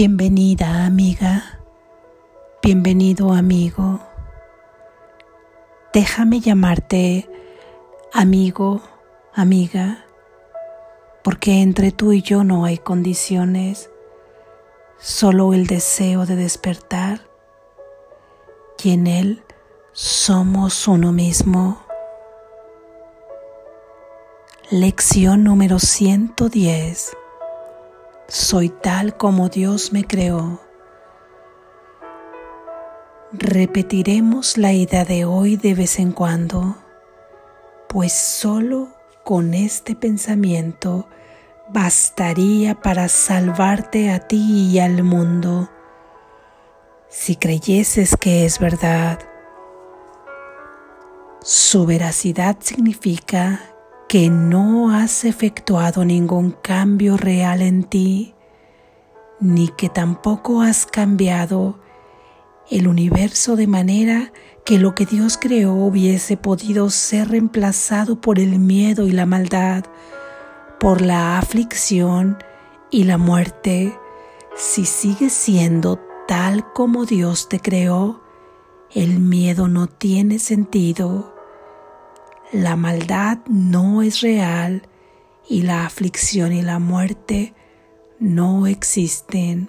Bienvenida amiga, bienvenido amigo. Déjame llamarte amigo, amiga, porque entre tú y yo no hay condiciones, solo el deseo de despertar y en él somos uno mismo. Lección número 110 soy tal como Dios me creó. Repetiremos la idea de hoy de vez en cuando, pues solo con este pensamiento bastaría para salvarte a ti y al mundo. Si creyeses que es verdad, su veracidad significa que no has efectuado ningún cambio real en ti, ni que tampoco has cambiado el universo de manera que lo que Dios creó hubiese podido ser reemplazado por el miedo y la maldad, por la aflicción y la muerte, si sigues siendo tal como Dios te creó, el miedo no tiene sentido la maldad no es real y la aflicción y la muerte no existen.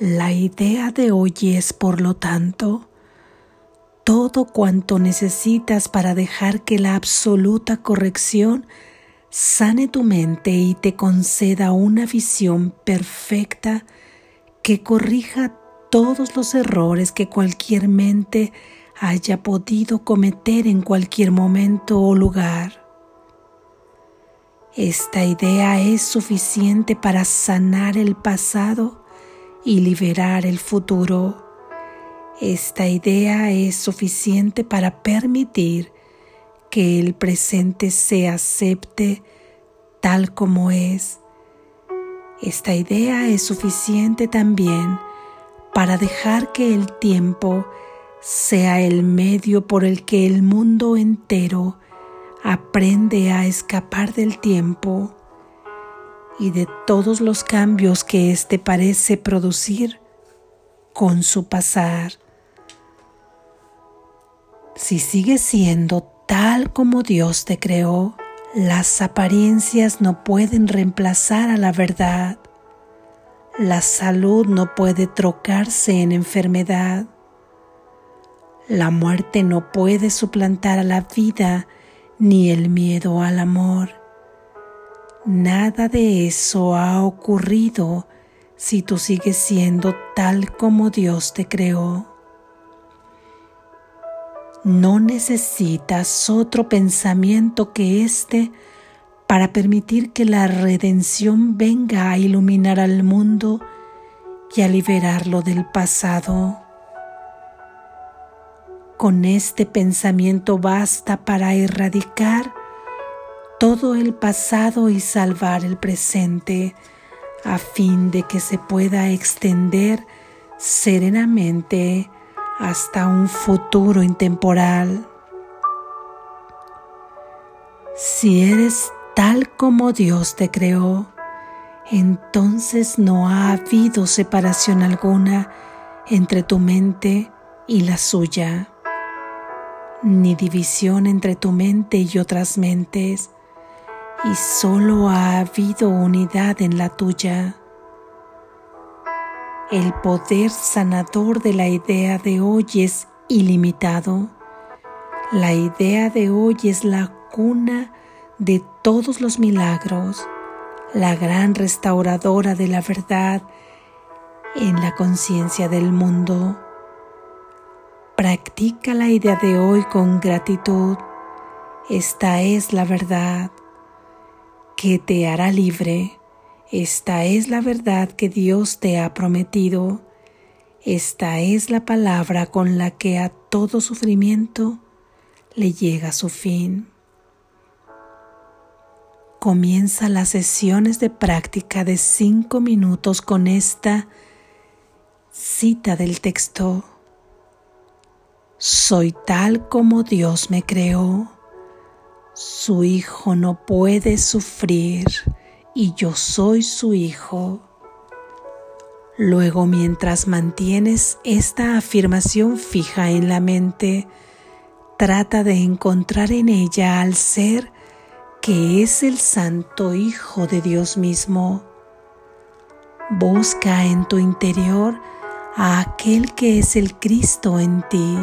La idea de hoy es, por lo tanto, todo cuanto necesitas para dejar que la absoluta corrección sane tu mente y te conceda una visión perfecta que corrija todos los errores que cualquier mente haya podido cometer en cualquier momento o lugar. Esta idea es suficiente para sanar el pasado y liberar el futuro. Esta idea es suficiente para permitir que el presente se acepte tal como es. Esta idea es suficiente también para dejar que el tiempo sea el medio por el que el mundo entero aprende a escapar del tiempo y de todos los cambios que éste parece producir con su pasar. Si sigues siendo tal como Dios te creó, las apariencias no pueden reemplazar a la verdad. La salud no puede trocarse en enfermedad. La muerte no puede suplantar a la vida ni el miedo al amor. Nada de eso ha ocurrido si tú sigues siendo tal como Dios te creó. No necesitas otro pensamiento que este para permitir que la redención venga a iluminar al mundo y a liberarlo del pasado. Con este pensamiento basta para erradicar todo el pasado y salvar el presente a fin de que se pueda extender serenamente hasta un futuro intemporal. Si eres tal como Dios te creó, entonces no ha habido separación alguna entre tu mente y la suya ni división entre tu mente y otras mentes, y solo ha habido unidad en la tuya. El poder sanador de la idea de hoy es ilimitado. La idea de hoy es la cuna de todos los milagros, la gran restauradora de la verdad en la conciencia del mundo. Practica la idea de hoy con gratitud. Esta es la verdad que te hará libre. Esta es la verdad que Dios te ha prometido. Esta es la palabra con la que a todo sufrimiento le llega su fin. Comienza las sesiones de práctica de cinco minutos con esta cita del texto. Soy tal como Dios me creó. Su Hijo no puede sufrir y yo soy su hijo. Luego, mientras mantienes esta afirmación fija en la mente, trata de encontrar en ella al ser que es el Santo Hijo de Dios mismo. Busca en tu interior a aquel que es el Cristo en ti,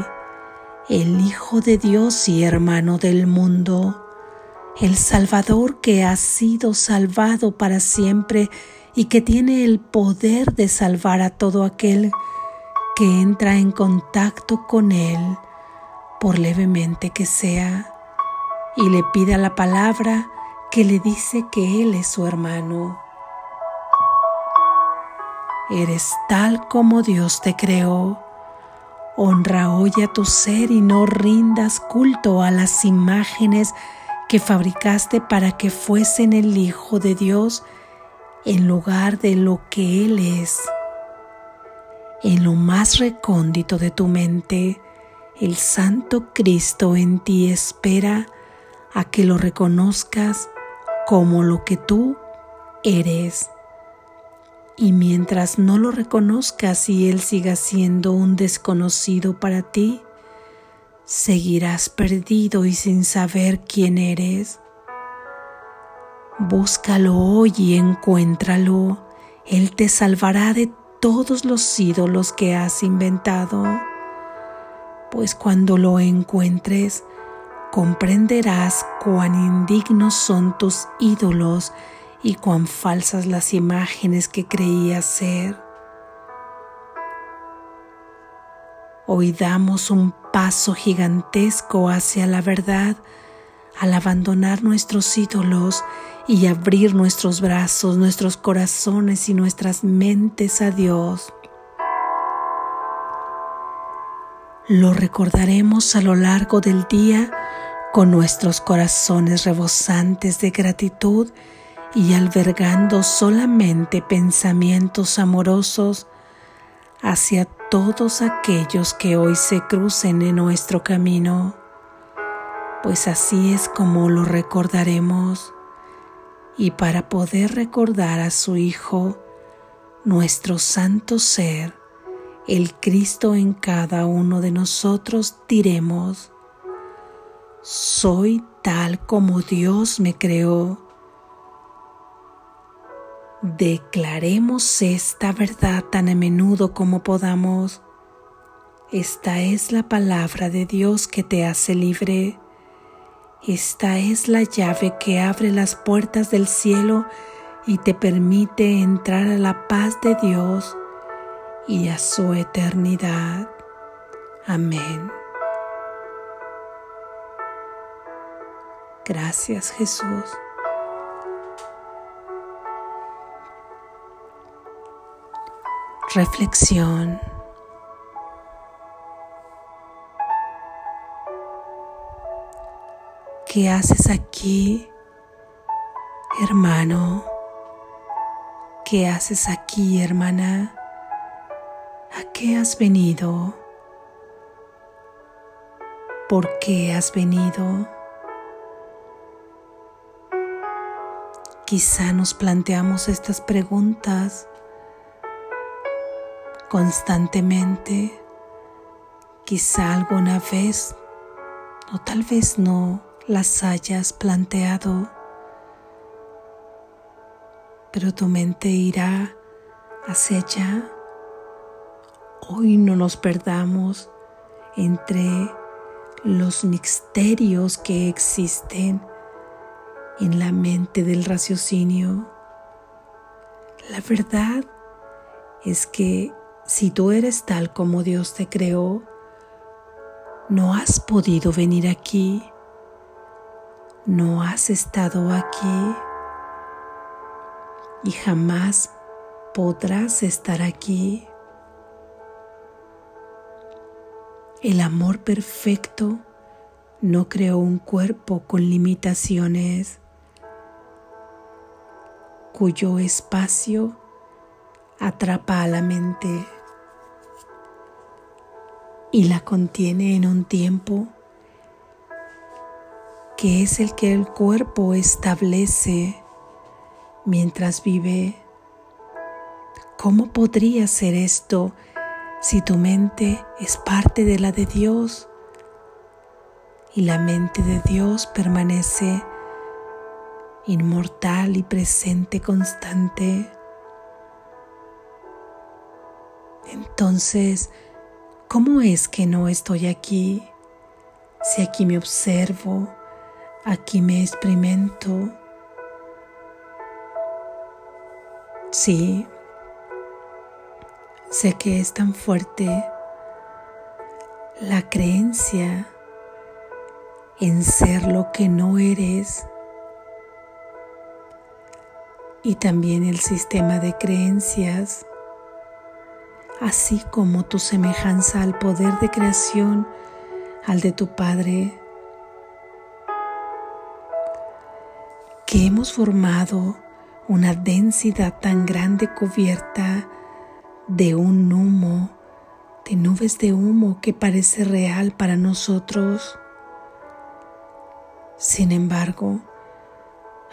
el Hijo de Dios y hermano del mundo, el Salvador que ha sido salvado para siempre y que tiene el poder de salvar a todo aquel que entra en contacto con Él, por levemente que sea y le pida la palabra que le dice que Él es su hermano. Eres tal como Dios te creó. Honra hoy a tu ser y no rindas culto a las imágenes que fabricaste para que fuesen el Hijo de Dios en lugar de lo que Él es. En lo más recóndito de tu mente, el Santo Cristo en ti espera a que lo reconozcas como lo que tú eres. Y mientras no lo reconozcas y Él siga siendo un desconocido para ti, seguirás perdido y sin saber quién eres. Búscalo hoy y encuéntralo. Él te salvará de todos los ídolos que has inventado. Pues cuando lo encuentres, comprenderás cuán indignos son tus ídolos y cuán falsas las imágenes que creías ser. Hoy damos un paso gigantesco hacia la verdad al abandonar nuestros ídolos y abrir nuestros brazos, nuestros corazones y nuestras mentes a Dios. Lo recordaremos a lo largo del día con nuestros corazones rebosantes de gratitud y albergando solamente pensamientos amorosos hacia todos aquellos que hoy se crucen en nuestro camino, pues así es como lo recordaremos. Y para poder recordar a su Hijo, nuestro santo ser, el Cristo en cada uno de nosotros, diremos, soy tal como Dios me creó. Declaremos esta verdad tan a menudo como podamos. Esta es la palabra de Dios que te hace libre. Esta es la llave que abre las puertas del cielo y te permite entrar a la paz de Dios y a su eternidad. Amén. Gracias Jesús. Reflexión. ¿Qué haces aquí, hermano? ¿Qué haces aquí, hermana? ¿A qué has venido? ¿Por qué has venido? Quizá nos planteamos estas preguntas constantemente. Quizá alguna vez o tal vez no las hayas planteado, pero tu mente irá hacia allá. Hoy no nos perdamos entre los misterios que existen en la mente del raciocinio. La verdad es que si tú eres tal como Dios te creó, no has podido venir aquí, no has estado aquí y jamás podrás estar aquí. El amor perfecto no creó un cuerpo con limitaciones cuyo espacio atrapa a la mente y la contiene en un tiempo que es el que el cuerpo establece mientras vive. ¿Cómo podría ser esto si tu mente es parte de la de Dios y la mente de Dios permanece inmortal y presente constante? Entonces, ¿cómo es que no estoy aquí? Si aquí me observo, aquí me experimento. Sí, sé que es tan fuerte la creencia en ser lo que no eres y también el sistema de creencias, así como tu semejanza al poder de creación, al de tu Padre, que hemos formado una densidad tan grande cubierta de un humo, de nubes de humo que parece real para nosotros. Sin embargo,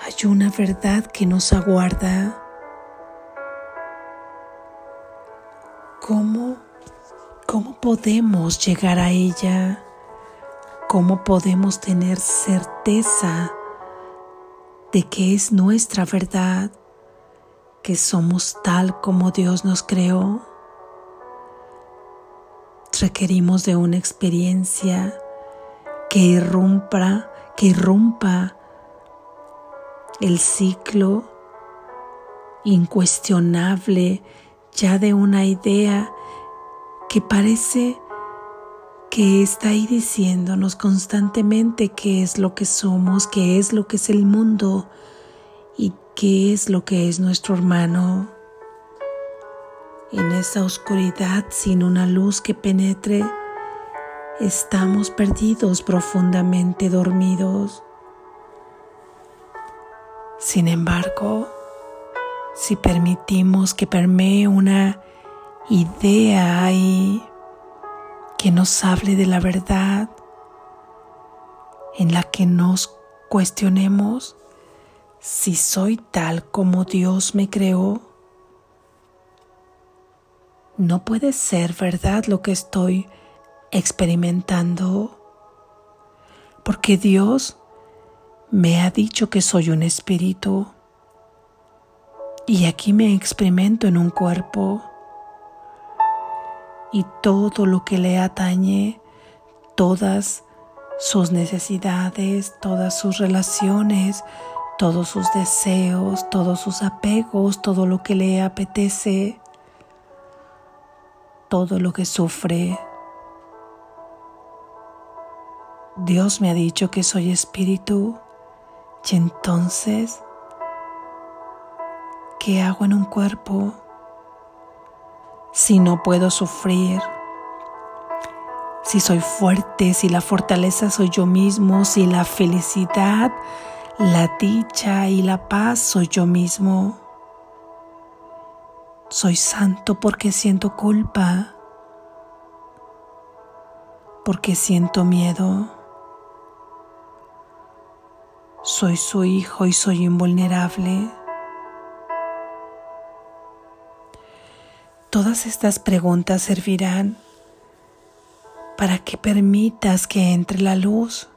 hay una verdad que nos aguarda. ¿Cómo, cómo podemos llegar a ella? ¿Cómo podemos tener certeza de que es nuestra verdad, que somos tal como Dios nos creó? Requerimos de una experiencia que irrumpa, que irrumpa el ciclo incuestionable ya de una idea que parece que está ahí diciéndonos constantemente qué es lo que somos, qué es lo que es el mundo y qué es lo que es nuestro hermano. En esa oscuridad sin una luz que penetre, estamos perdidos, profundamente dormidos. Sin embargo, si permitimos que permee una idea ahí que nos hable de la verdad, en la que nos cuestionemos si soy tal como Dios me creó, no puede ser verdad lo que estoy experimentando, porque Dios me ha dicho que soy un espíritu y aquí me experimento en un cuerpo y todo lo que le atañe, todas sus necesidades, todas sus relaciones, todos sus deseos, todos sus apegos, todo lo que le apetece, todo lo que sufre. Dios me ha dicho que soy espíritu y entonces, ¿qué hago en un cuerpo si no puedo sufrir? Si soy fuerte, si la fortaleza soy yo mismo, si la felicidad, la dicha y la paz soy yo mismo. Soy santo porque siento culpa, porque siento miedo. Soy su hijo y soy invulnerable. Todas estas preguntas servirán para que permitas que entre la luz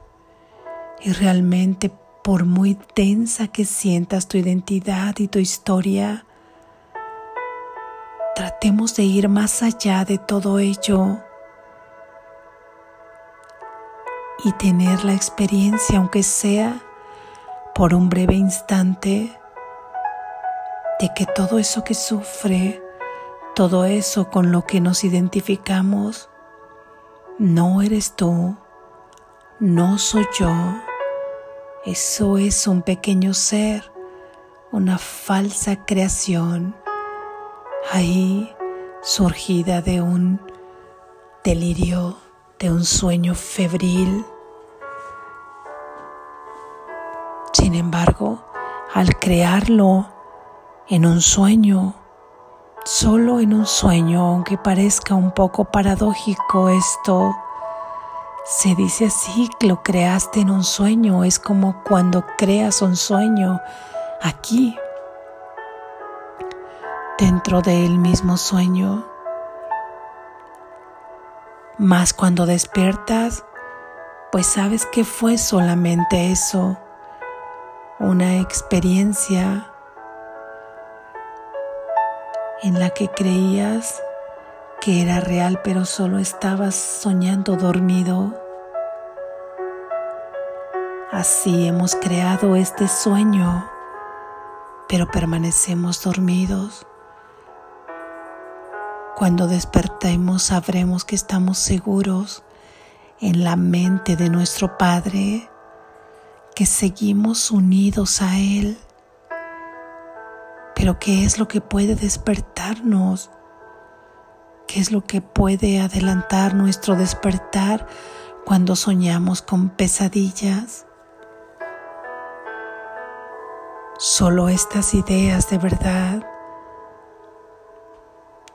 y realmente por muy tensa que sientas tu identidad y tu historia, tratemos de ir más allá de todo ello y tener la experiencia, aunque sea por un breve instante de que todo eso que sufre, todo eso con lo que nos identificamos, no eres tú, no soy yo, eso es un pequeño ser, una falsa creación, ahí surgida de un delirio, de un sueño febril. Sin embargo, al crearlo en un sueño, solo en un sueño, aunque parezca un poco paradójico esto, se dice así lo creaste en un sueño, es como cuando creas un sueño aquí, dentro del mismo sueño. Más cuando despiertas, pues sabes que fue solamente eso, una experiencia en la que creías que era real, pero solo estabas soñando dormido. Así hemos creado este sueño, pero permanecemos dormidos. Cuando despertemos sabremos que estamos seguros en la mente de nuestro Padre, que seguimos unidos a Él. Pero ¿qué es lo que puede despertarnos? ¿Qué es lo que puede adelantar nuestro despertar cuando soñamos con pesadillas? Solo estas ideas de verdad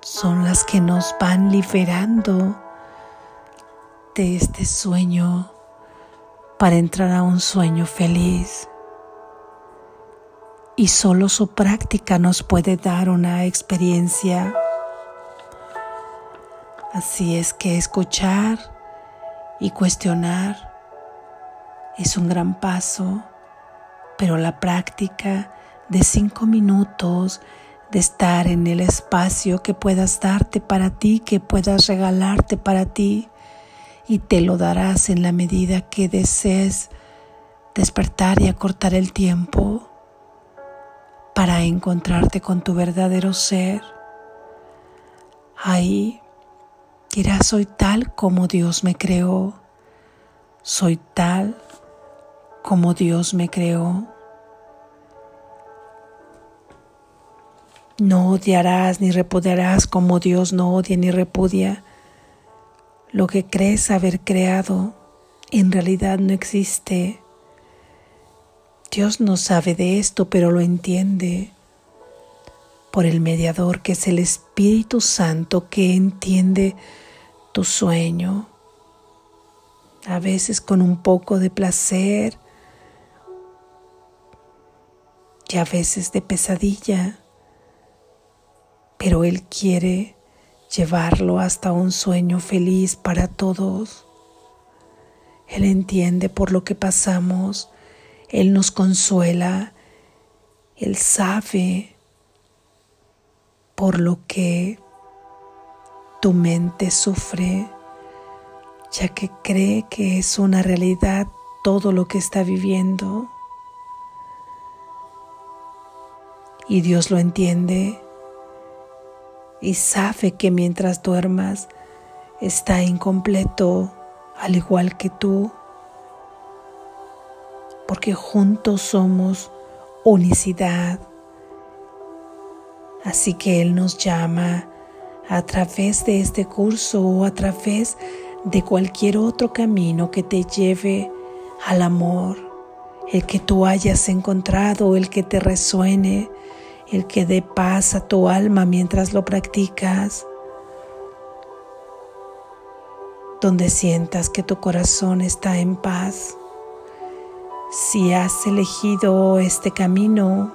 son las que nos van liberando de este sueño para entrar a un sueño feliz. Y solo su práctica nos puede dar una experiencia. Así es que escuchar y cuestionar es un gran paso pero la práctica de cinco minutos de estar en el espacio que puedas darte para ti, que puedas regalarte para ti, y te lo darás en la medida que desees despertar y acortar el tiempo para encontrarte con tu verdadero ser. Ahí dirás, soy tal como Dios me creó, soy tal como Dios me creó. No odiarás ni repudiarás como Dios no odia ni repudia. Lo que crees haber creado en realidad no existe. Dios no sabe de esto, pero lo entiende por el mediador que es el Espíritu Santo que entiende tu sueño. A veces con un poco de placer, y a veces de pesadilla, pero Él quiere llevarlo hasta un sueño feliz para todos. Él entiende por lo que pasamos, Él nos consuela, Él sabe por lo que tu mente sufre, ya que cree que es una realidad todo lo que está viviendo. y Dios lo entiende y sabe que mientras duermas está incompleto al igual que tú, porque juntos somos unicidad. Así que Él nos llama a través de este curso o a través de cualquier otro camino que te lleve al amor, el que tú hayas encontrado, el que te resuene, el que dé paz a tu alma mientras lo practicas, donde sientas que tu corazón está en paz. Si has elegido este camino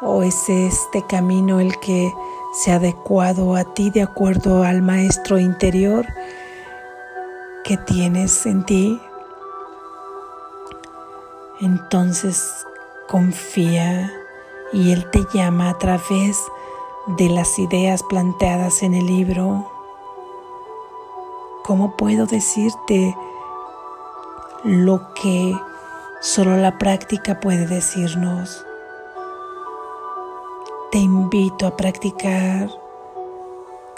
o es este camino el que se ha adecuado a ti de acuerdo al maestro interior que tienes en ti, entonces Confía y Él te llama a través de las ideas planteadas en el libro. ¿Cómo puedo decirte lo que solo la práctica puede decirnos? Te invito a practicar.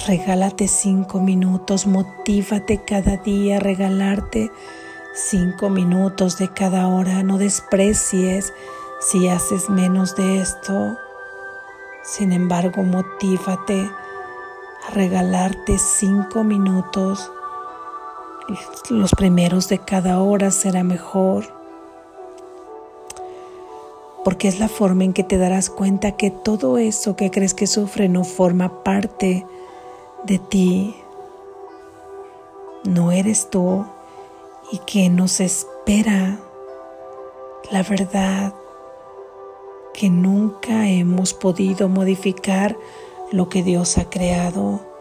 Regálate cinco minutos, motívate cada día a regalarte cinco minutos de cada hora. No desprecies si haces menos de esto, sin embargo, motívate a regalarte cinco minutos. Los primeros de cada hora será mejor. Porque es la forma en que te darás cuenta que todo eso que crees que sufre no forma parte de ti. No eres tú y que nos espera la verdad que nunca hemos podido modificar lo que Dios ha creado.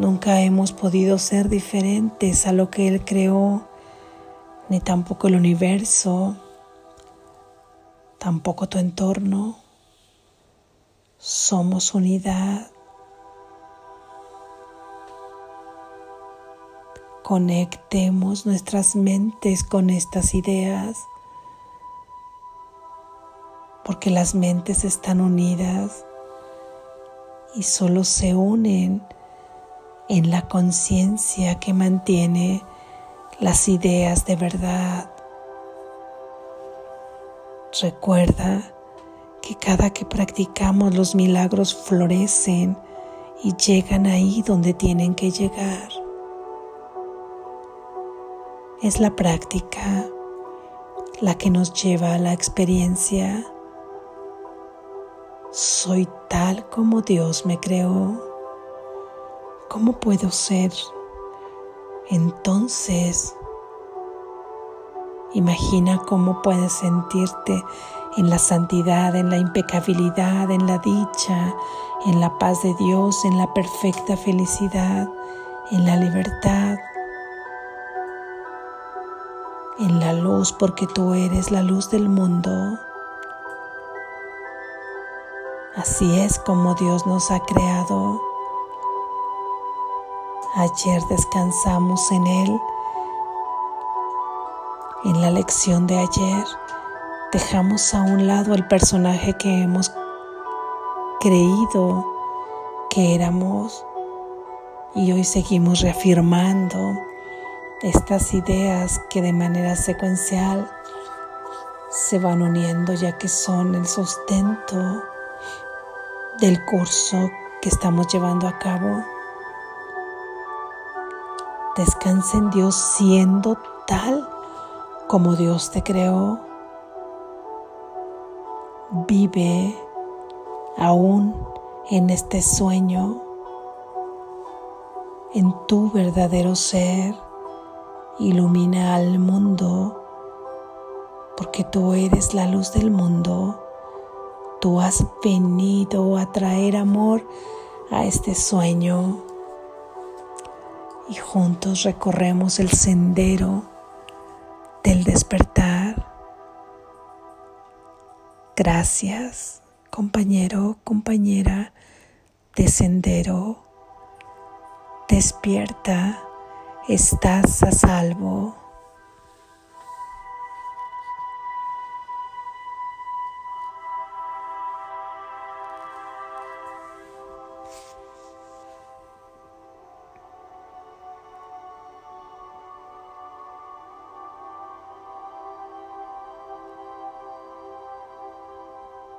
Nunca hemos podido ser diferentes a lo que Él creó, ni tampoco el universo, tampoco tu entorno. Somos unidad. Conectemos nuestras mentes con estas ideas porque las mentes están unidas y solo se unen en la conciencia que mantiene las ideas de verdad. Recuerda que cada que practicamos los milagros florecen y llegan ahí donde tienen que llegar. Es la práctica la que nos lleva a la experiencia soy tal como Dios me creó. ¿Cómo puedo ser? Entonces, imagina cómo puedes sentirte en la santidad, en la impecabilidad, en la dicha, en la paz de Dios, en la perfecta felicidad, en la libertad, en la luz, porque tú eres la luz del mundo. Así es como Dios nos ha creado. Ayer descansamos en Él. En la lección de ayer dejamos a un lado el personaje que hemos creído que éramos y hoy seguimos reafirmando estas ideas que de manera secuencial se van uniendo ya que son el sustento del curso que estamos llevando a cabo. Descansa en Dios siendo tal como Dios te creó. Vive aún en este sueño, en tu verdadero ser. Ilumina al mundo porque tú eres la luz del mundo Tú has venido a traer amor a este sueño y juntos recorremos el sendero del despertar. Gracias, compañero, compañera de sendero. Despierta, estás a salvo.